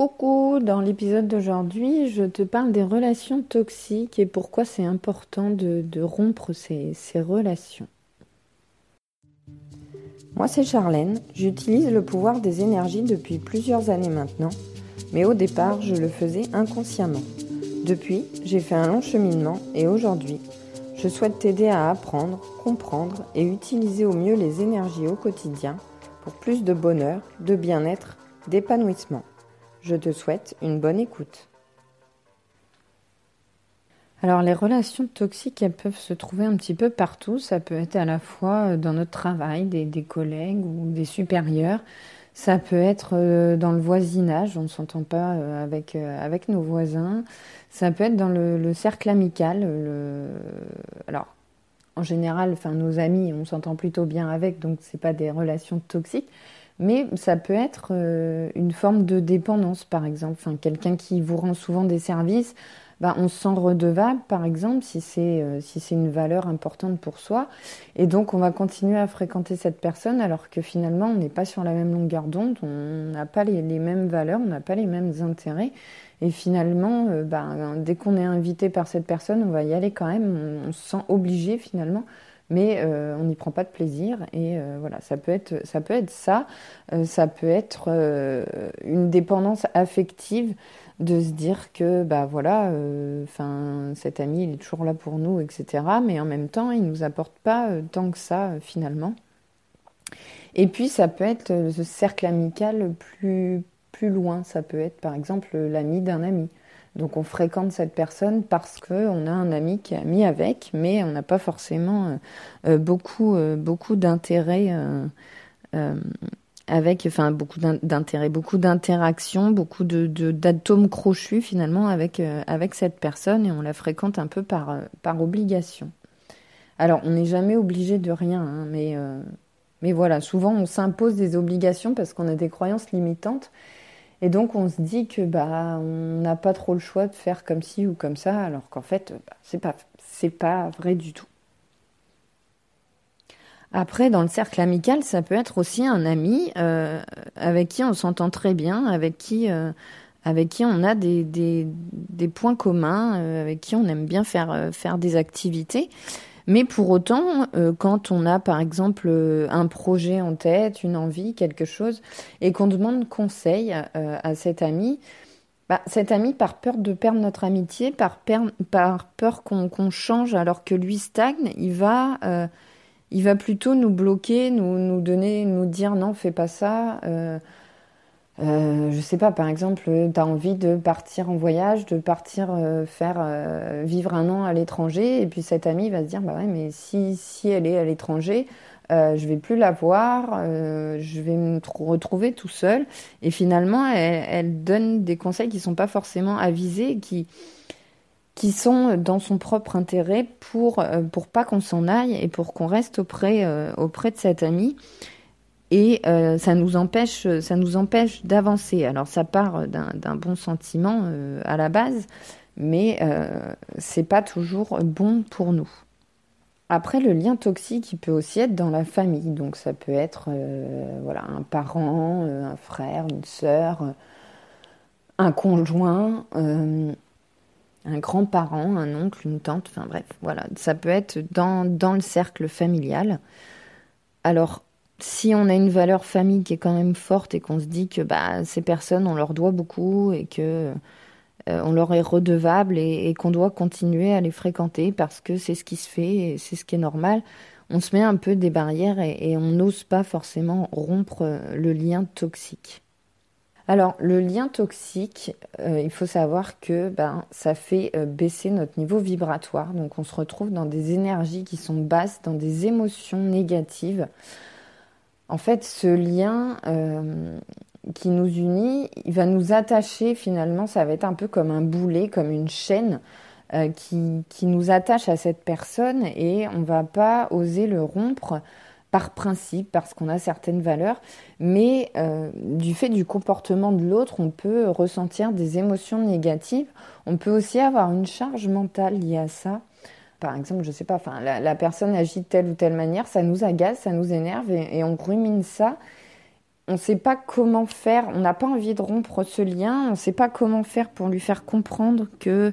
Coucou, dans l'épisode d'aujourd'hui, je te parle des relations toxiques et pourquoi c'est important de, rompre ces, ces relations. Moi, c'est Charlène. J'utilise le pouvoir des énergies depuis plusieurs années maintenant, mais au départ, je le faisais inconsciemment. Depuis, j'ai fait un long cheminement et aujourd'hui, je souhaite t'aider à apprendre, comprendre et utiliser au mieux les énergies au quotidien pour plus de bonheur, de bien-être, d'épanouissement. Je te souhaite une bonne écoute. Alors les relations toxiques, elles peuvent se trouver un petit peu partout. Ça peut être à la fois euh, dans notre travail, des, collègues ou des supérieurs. Ça peut être euh, dans le voisinage, on ne s'entend pas euh, avec, nos voisins. Ça peut être dans le, cercle amical. Alors, en général, enfin, nos amis, on s'entend plutôt bien avec, donc ce pas des relations toxiques. Mais ça peut être euh, une forme de dépendance, par exemple. Enfin, quelqu'un qui vous rend souvent des services, bah, on se sent redevable, par exemple, si c'est euh, si c'est une valeur importante pour soi. Et donc, on va continuer à fréquenter cette personne alors que finalement, on n'est pas sur la même longueur d'onde, on n'a pas les, mêmes valeurs, on n'a pas les mêmes intérêts. Et finalement, euh, bah, dès qu'on est invité par cette personne, on va y aller quand même, on se sent obligé finalement mais euh, on n'y prend pas de plaisir et euh, voilà ça peut être ça peut être ça. Euh, ça peut être une dépendance affective de se dire que bah voilà enfin cet ami il est toujours là pour nous etc mais en même temps il nous apporte pas tant que ça finalement. Et puis ça peut être ce cercle amical plus plus loin. Ça peut être par exemple l'ami d'un ami donc on fréquente cette personne parce qu'on a un ami qui est ami avec, mais on n'a pas forcément euh, euh, beaucoup, euh, beaucoup d'intérêt avec, enfin beaucoup d'intérêt, beaucoup d'interactions, beaucoup d'atomes crochus finalement avec, cette personne et on la fréquente un peu par, par obligation. Alors on n'est jamais obligé de rien, hein, mais, mais voilà, souvent on s'impose des obligations parce qu'on a des croyances limitantes et donc on se dit que bah on n'a pas trop le choix de faire comme ci ou comme ça, alors qu'en fait bah, c'est pas c'est pas vrai du tout. Après, dans le cercle amical, ça peut être aussi un ami euh, avec qui on s'entend très bien, avec qui, euh, avec qui on a des, des, points communs, euh, avec qui on aime bien faire, faire des activités. Mais pour autant, euh, quand on a par exemple euh, un projet en tête, une envie, quelque chose, et qu'on demande conseil euh, à cet ami, bah, cet ami, par peur de perdre notre amitié, par, par peur qu'on change alors que lui stagne, il va, il va plutôt nous bloquer, nous, nous donner, nous dire non, fais pas ça. Euh, je sais pas, par exemple, tu as envie de partir en voyage, de partir euh, faire euh, vivre un an à l'étranger, et puis cette amie va se dire bah ouais, mais si, si elle est à l'étranger, je vais plus la voir, je vais me retrouver tout seul. Et finalement, elle, elle, donne des conseils qui sont pas forcément avisés, qui qui sont dans son propre intérêt pour pour pas qu'on s'en aille et pour qu'on reste auprès auprès de cette amie et euh, ça nous empêche, ça nous empêche d'avancer. Alors ça part d'un bon sentiment euh, à la base, mais euh, c'est pas toujours bon pour nous. Après, le lien toxique, il peut aussi être dans la famille. Donc ça peut être euh, voilà un parent, un frère, une sœur, un conjoint. un grand-parent, un oncle, une tante, enfin bref, voilà, ça peut être dans, dans le cercle familial. Alors, si on a une valeur famille qui est quand même forte et qu'on se dit que bah, ces personnes, on leur doit beaucoup et que euh, on leur est redevable et, qu'on doit continuer à les fréquenter parce que c'est ce qui se fait et c'est ce qui est normal, on se met un peu des barrières et, on n'ose pas forcément rompre euh, le lien toxique. Alors, le lien toxique, euh, il faut savoir que ben, ça fait baisser notre niveau vibratoire. Donc, on se retrouve dans des énergies qui sont basses, dans des émotions négatives. En fait, ce lien euh, qui nous unit, il va nous attacher finalement, ça va être un peu comme un boulet, comme une chaîne euh, qui, nous attache à cette personne et on ne va pas oser le rompre par principe, parce qu'on a certaines valeurs, mais euh, du fait du comportement de l'autre, on peut ressentir des émotions négatives, on peut aussi avoir une charge mentale liée à ça par exemple, je sais pas, enfin, la, personne agit de telle ou telle manière, ça nous agace, ça nous énerve et, on rumine ça. on ne sait pas comment faire, on n'a pas envie de rompre ce lien, on ne sait pas comment faire pour lui faire comprendre que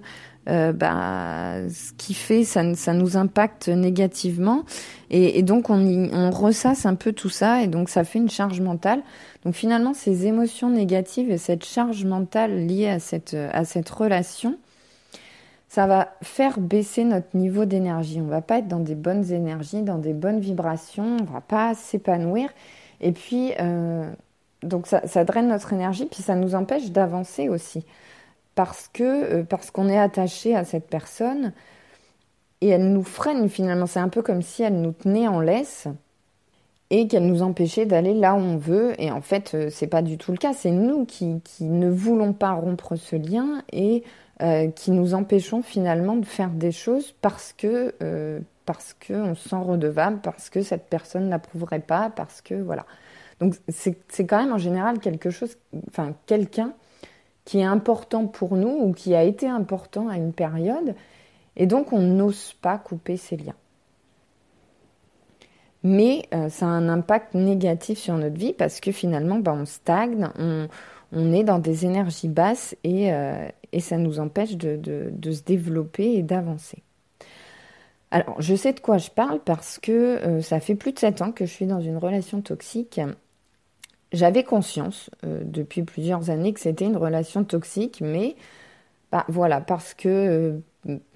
euh, bah, ce qu'il fait, ça, nous impacte négativement. Et, donc, on, y, ressasse un peu tout ça, et donc ça fait une charge mentale. Donc finalement, ces émotions négatives et cette charge mentale liée à cette relation, ça va faire baisser notre niveau d'énergie. On va pas être dans des bonnes énergies, dans des bonnes vibrations, on va pas s'épanouir. Et puis, euh, donc ça, ça, draine notre énergie, puis ça nous empêche d'avancer aussi. Parce que euh, parce qu'on est attaché à cette personne et elle nous freine finalement. C'est un peu comme si elle nous tenait en laisse et qu'elle nous empêchait d'aller là où on veut. Et en fait, euh, c'est pas du tout le cas. C'est nous qui, qui, ne voulons pas rompre ce lien et euh, qui nous empêchons finalement de faire des choses parce que euh, parce qu'on se sent redevable, parce que cette personne n'approuverait pas, parce que voilà. Donc c'est quand même en général quelque chose, enfin quelqu'un qui est important pour nous ou qui a été important à une période, et donc on n'ose pas couper ces liens. Mais euh, ça a un impact négatif sur notre vie parce que finalement, bah, on stagne, on, est dans des énergies basses et, euh, ça nous empêche de, se développer et d'avancer. Alors, je sais de quoi je parle parce que euh, ça fait plus de 7 ans que je suis dans une relation toxique. J'avais conscience depuis plusieurs années que c'était une relation toxique, mais bah, voilà, parce que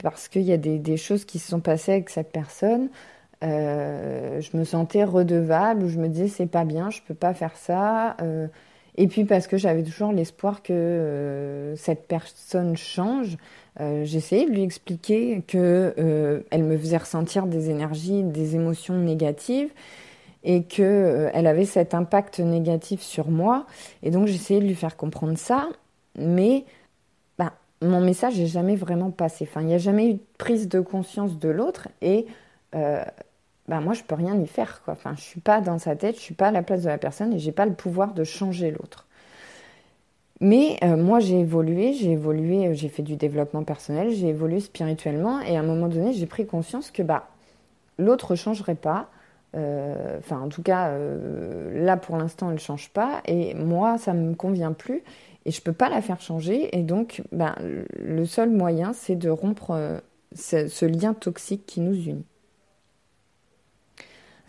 parce qu'il y a des, choses qui se sont passées avec cette personne, je me sentais redevable, je me disais c'est pas bien, je peux pas faire ça. Euh, et puis parce que j'avais toujours l'espoir que euh, cette personne change, euh, j'essayais de lui expliquer que euh, elle me faisait ressentir des énergies, des émotions négatives et que euh, elle avait cet impact négatif sur moi. Et donc j'essayais de lui faire comprendre ça, mais bah, mon message n'est jamais vraiment passé. Enfin, il n'y a jamais eu de prise de conscience de l'autre et bah moi je peux rien y faire quoi. Enfin, suis pas dans sa tête, je suis pas à la place de la personne et j'ai pas le pouvoir de changer l'autre. Mais euh, moi j'ai évolué, j'ai évolué, euh, j'ai fait du développement personnel, j'ai évolué spirituellement et à un moment donné j'ai pris conscience que bah l'autre changerait pas. Euh, enfin, en tout cas, là pour l'instant, elle change pas et moi ça me convient plus et je peux pas la faire changer et donc bah, le seul moyen c'est de rompre ce lien toxique qui nous unit.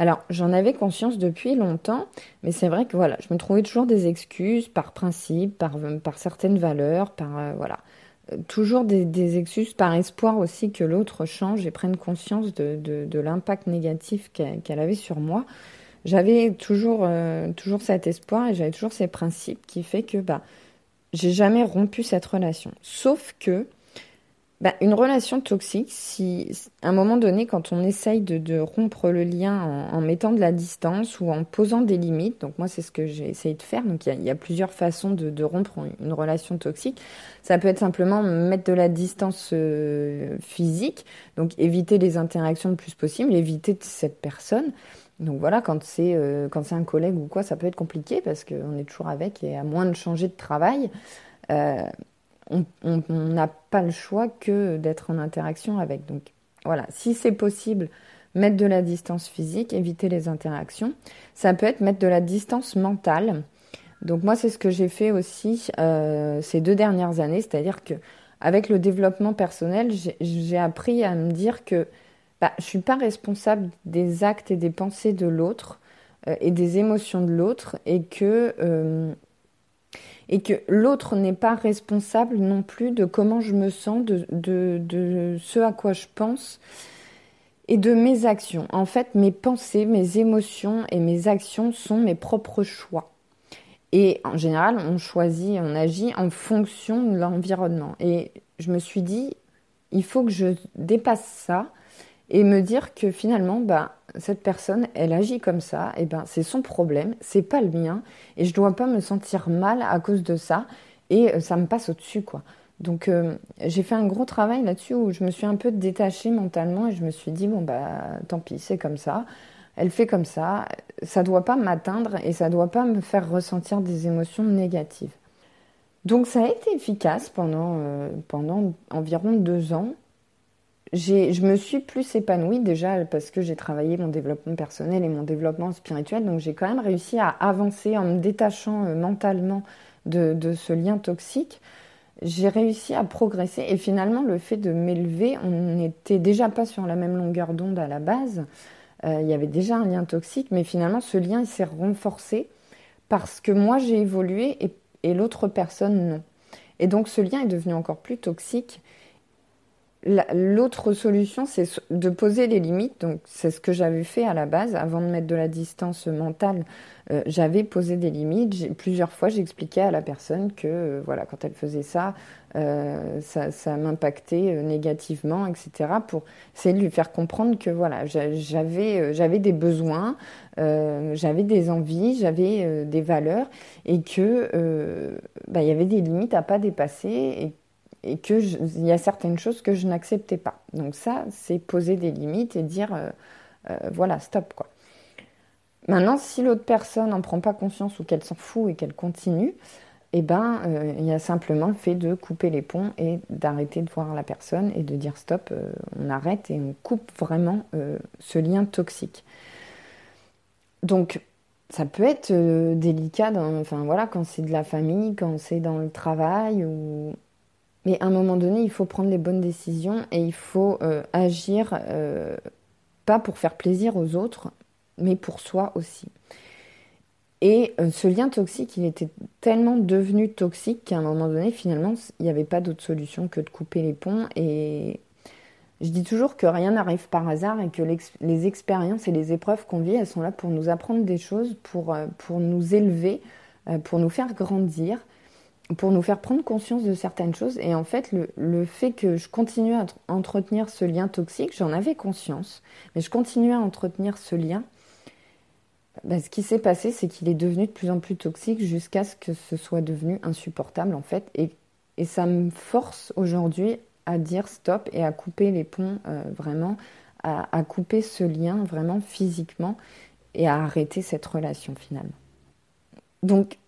Alors, j'en avais conscience depuis longtemps, mais c'est vrai que voilà, je me trouvais toujours des excuses par principe, par, certaines valeurs, par euh, voilà, euh, toujours des, excuses par espoir aussi que l'autre change et prenne conscience de, l'impact négatif qu'elle qu avait sur moi. J'avais toujours, euh, toujours cet espoir et j'avais toujours ces principes qui fait que bah, j'ai jamais rompu cette relation. Sauf que bah, une relation toxique, si à un moment donné, quand on essaye de, de rompre le lien en, en, mettant de la distance ou en posant des limites, donc moi c'est ce que j'ai essayé de faire, donc il y, y, a plusieurs façons de, de, rompre une relation toxique. Ça peut être simplement mettre de la distance euh, physique, donc éviter les interactions le plus possible, éviter cette personne. Donc voilà, quand c'est euh, un collègue ou quoi, ça peut être compliqué parce qu'on est toujours avec et à moins de changer de travail. Euh, on n'a pas le choix que d'être en interaction avec. Donc voilà, si c'est possible, mettre de la distance physique, éviter les interactions. Ça peut être mettre de la distance mentale. Donc moi, c'est ce que j'ai fait aussi euh, ces deux dernières années, c'est-à-dire que avec le développement personnel, j'ai appris à me dire que bah, je suis pas responsable des actes et des pensées de l'autre euh, et des émotions de l'autre, et que euh, et que l'autre n'est pas responsable non plus de comment je me sens, de, de, ce à quoi je pense et de mes actions. En fait, mes pensées, mes émotions et mes actions sont mes propres choix. Et en général, on choisit, on agit en fonction de l'environnement. Et je me suis dit, il faut que je dépasse ça et me dire que finalement, bah, cette personne, elle agit comme ça, et ben c'est son problème, c'est pas le mien, et je dois pas me sentir mal à cause de ça, et euh, ça me passe au-dessus, quoi. Donc euh, j'ai fait un gros travail là-dessus où je me suis un peu détachée mentalement et je me suis dit bon bah tant pis c'est comme ça, elle fait comme ça, ça doit pas m'atteindre et ça doit pas me faire ressentir des émotions négatives. Donc ça a été efficace pendant euh, pendant environ deux ans je me suis plus épanouie déjà parce que j'ai travaillé mon développement personnel et mon développement spirituel. Donc j'ai quand même réussi à avancer en me détachant euh, mentalement de, ce lien toxique. J'ai réussi à progresser et finalement le fait de m'élever, on n'était déjà pas sur la même longueur d'onde à la base. Euh, il y avait déjà un lien toxique, mais finalement ce lien s'est renforcé parce que moi j'ai évolué et l'autre personne non. Et donc ce lien est devenu encore plus toxique L'autre solution, c'est de poser les limites. Donc, c'est ce que j'avais fait à la base, avant de mettre de la distance mentale. Euh, j'avais posé des limites. Plusieurs fois, j'expliquais à la personne que, euh, voilà, quand elle faisait ça, euh, ça, m'impactait négativement, etc. Pour essayer de lui faire comprendre que, voilà, j'avais, j'avais des besoins, j'avais des envies, j'avais des valeurs, et que, bah, il y avait des limites à pas dépasser, et et que il y a certaines choses que je n'acceptais pas. Donc ça, c'est poser des limites et dire euh, euh, voilà, stop quoi. Maintenant, si l'autre personne n'en prend pas conscience ou qu'elle s'en fout et qu'elle continue, eh ben, euh, il y a simplement le fait de couper les ponts et d'arrêter de voir la personne et de dire stop, on arrête et on coupe vraiment ce lien toxique. Donc, ça peut être délicat, enfin voilà, quand c'est de la famille, quand c'est dans le travail ou mais à un moment donné, il faut prendre les bonnes décisions et il faut euh, agir euh, pas pour faire plaisir aux autres, mais pour soi aussi. Et euh, ce lien toxique, il était tellement devenu toxique qu'à un moment donné, finalement, il n'y avait pas d'autre solution que de couper les ponts. Et je dis toujours que rien n'arrive par hasard et que les expériences et les épreuves qu'on vit, elles sont là pour nous apprendre des choses, pour, pour nous élever, pour nous faire grandir pour nous faire prendre conscience de certaines choses. Et en fait, le, fait que je continue à entretenir ce lien toxique, j'en avais conscience, mais je continuais à entretenir ce lien. Bah, ce qui s'est passé, c'est qu'il est devenu de plus en plus toxique jusqu'à ce que ce soit devenu insupportable, en fait. Et, ça me force aujourd'hui à dire stop et à couper les ponts euh, vraiment, à, à couper ce lien vraiment physiquement et à arrêter cette relation finalement. Donc,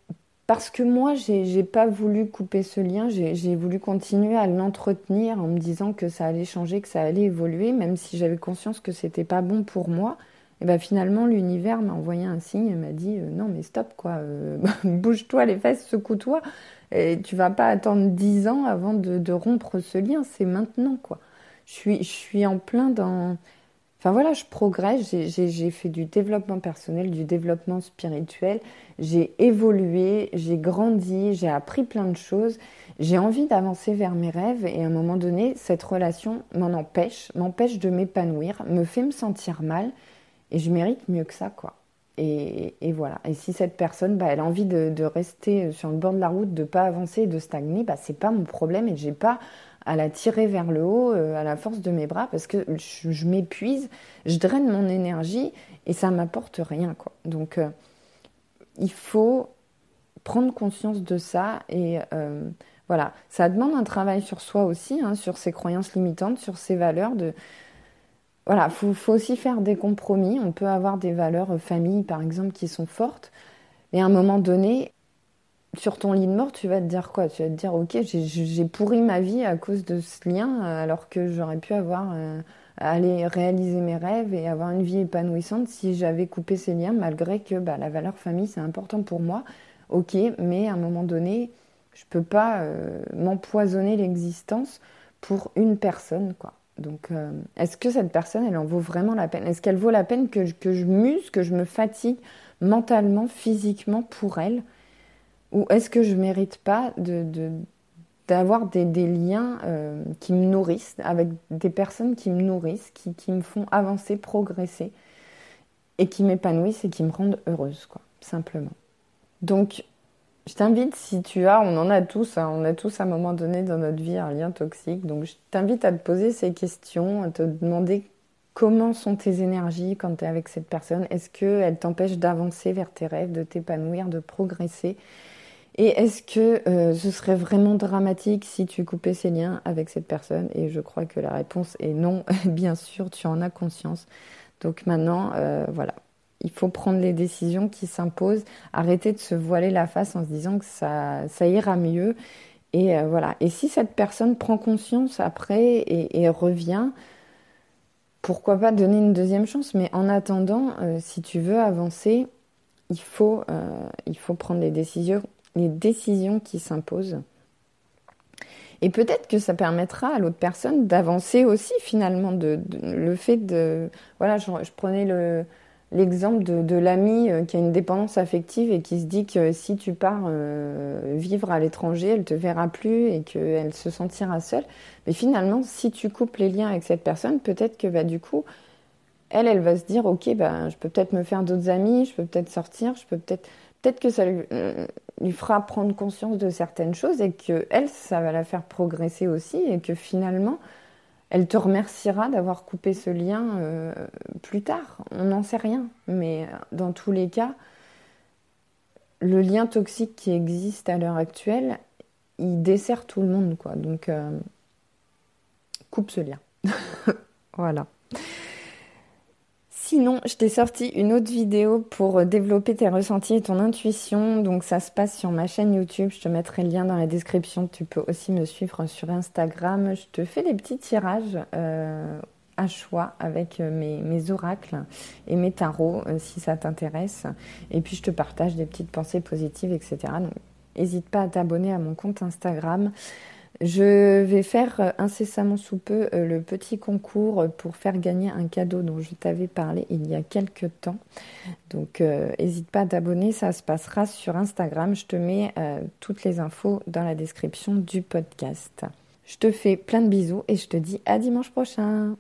parce que moi, j'ai pas voulu couper ce lien, j'ai voulu continuer à l'entretenir en me disant que ça allait changer, que ça allait évoluer, même si j'avais conscience que c'était pas bon pour moi. Et ben finalement, l'univers m'a envoyé un signe et m'a dit euh, non mais stop quoi, euh, bouge-toi les fesses, secoue-toi, et tu vas pas attendre dix ans avant de, de rompre ce lien, c'est maintenant quoi. Je suis en plein dans Enfin voilà, je progresse, j'ai fait du développement personnel, du développement spirituel, j'ai évolué, j'ai grandi, j'ai appris plein de choses, j'ai envie d'avancer vers mes rêves et à un moment donné, cette relation m'en empêche, m'empêche de m'épanouir, me fait me sentir mal et je mérite mieux que ça quoi. Et, voilà. Et si cette personne, bah, elle a envie de, rester sur le bord de la route, de pas avancer, de stagner, bah, c'est pas mon problème et j'ai pas à la tirer vers le haut euh, à la force de mes bras parce que je, m'épuise, je draine mon énergie et ça m'apporte rien quoi. Donc euh, il faut prendre conscience de ça et euh, voilà, ça demande un travail sur soi aussi, hein, sur ses croyances limitantes, sur ses valeurs de voilà, faut, faut aussi faire des compromis. On peut avoir des valeurs famille, par exemple, qui sont fortes, mais à un moment donné, sur ton lit de mort, tu vas te dire quoi? Tu vas te dire, ok, j'ai pourri ma vie à cause de ce lien, alors que j'aurais pu avoir euh, aller réaliser mes rêves et avoir une vie épanouissante si j'avais coupé ces liens, malgré que bah, la valeur famille c'est important pour moi. Ok, mais à un moment donné, je peux pas euh, m'empoisonner l'existence pour une personne, quoi. Donc, euh, est-ce que cette personne, elle en vaut vraiment la peine? Est-ce qu'elle vaut la peine que je muse, que je me fatigue mentalement, physiquement pour elle? Ou est-ce que je mérite pas de, d'avoir des, liens euh, qui me nourrissent, avec des personnes qui me nourrissent, qui, qui me font avancer, progresser, et qui m'épanouissent et qui me rendent heureuse, quoi, simplement. Donc, je t'invite, si tu as, on en a tous, hein, on a tous à un moment donné dans notre vie un lien toxique, donc je t'invite à te poser ces questions, à te demander comment sont tes énergies quand tu es avec cette personne, est-ce qu'elle t'empêche d'avancer vers tes rêves, de t'épanouir, de progresser? Et est-ce que euh, ce serait vraiment dramatique si tu coupais ces liens avec cette personne? Et je crois que la réponse est non, bien sûr, tu en as conscience. Donc maintenant, euh, voilà, il faut prendre les décisions qui s'imposent, arrêter de se voiler la face en se disant que ça, ira mieux. Et euh, voilà. Et si cette personne prend conscience après et, revient, pourquoi pas donner une deuxième chance? Mais en attendant, si tu veux avancer, il faut, il faut prendre les décisions, les décisions qui s'imposent. Et peut-être que ça permettra à l'autre personne d'avancer aussi finalement. De, le fait de... Voilà, je, prenais le, l'exemple de, l'ami euh, qui a une dépendance affective et qui se dit que si tu pars euh, vivre à l'étranger, elle te verra plus et qu'elle se sentira seule. Mais finalement, si tu coupes les liens avec cette personne, peut-être que bah, du coup, elle, elle va se dire, ok, bah, je peux peut-être me faire d'autres amis, je peux peut-être sortir, je peux peut-être peut-être que ça euh, lui, fera prendre conscience de certaines choses et que elle, ça va la faire progresser aussi et que finalement, elle te remerciera d'avoir coupé ce lien euh, plus tard. On n'en sait rien, mais euh, dans tous les cas, le lien toxique qui existe à l'heure actuelle, il dessert tout le monde, quoi. Donc, coupe ce lien. voilà. Sinon, je t'ai sorti une autre vidéo pour développer tes ressentis et ton intuition. Donc ça se passe sur ma chaîne YouTube. Je te mettrai le lien dans la description. Tu peux aussi me suivre sur Instagram. Je te fais des petits tirages euh, à choix avec euh, mes, oracles et mes tarots euh, si ça t'intéresse. Et puis je te partage des petites pensées positives, etc. Donc n'hésite pas à t'abonner à mon compte Instagram. Je vais faire euh, incessamment sous peu euh, le petit concours pour faire gagner un cadeau dont je t'avais parlé il y a quelques temps. Donc n'hésite euh, pas à t'abonner, ça se passera sur Instagram. Je te mets toutes les infos dans la description du podcast. Je te fais plein de bisous et je te dis à dimanche prochain.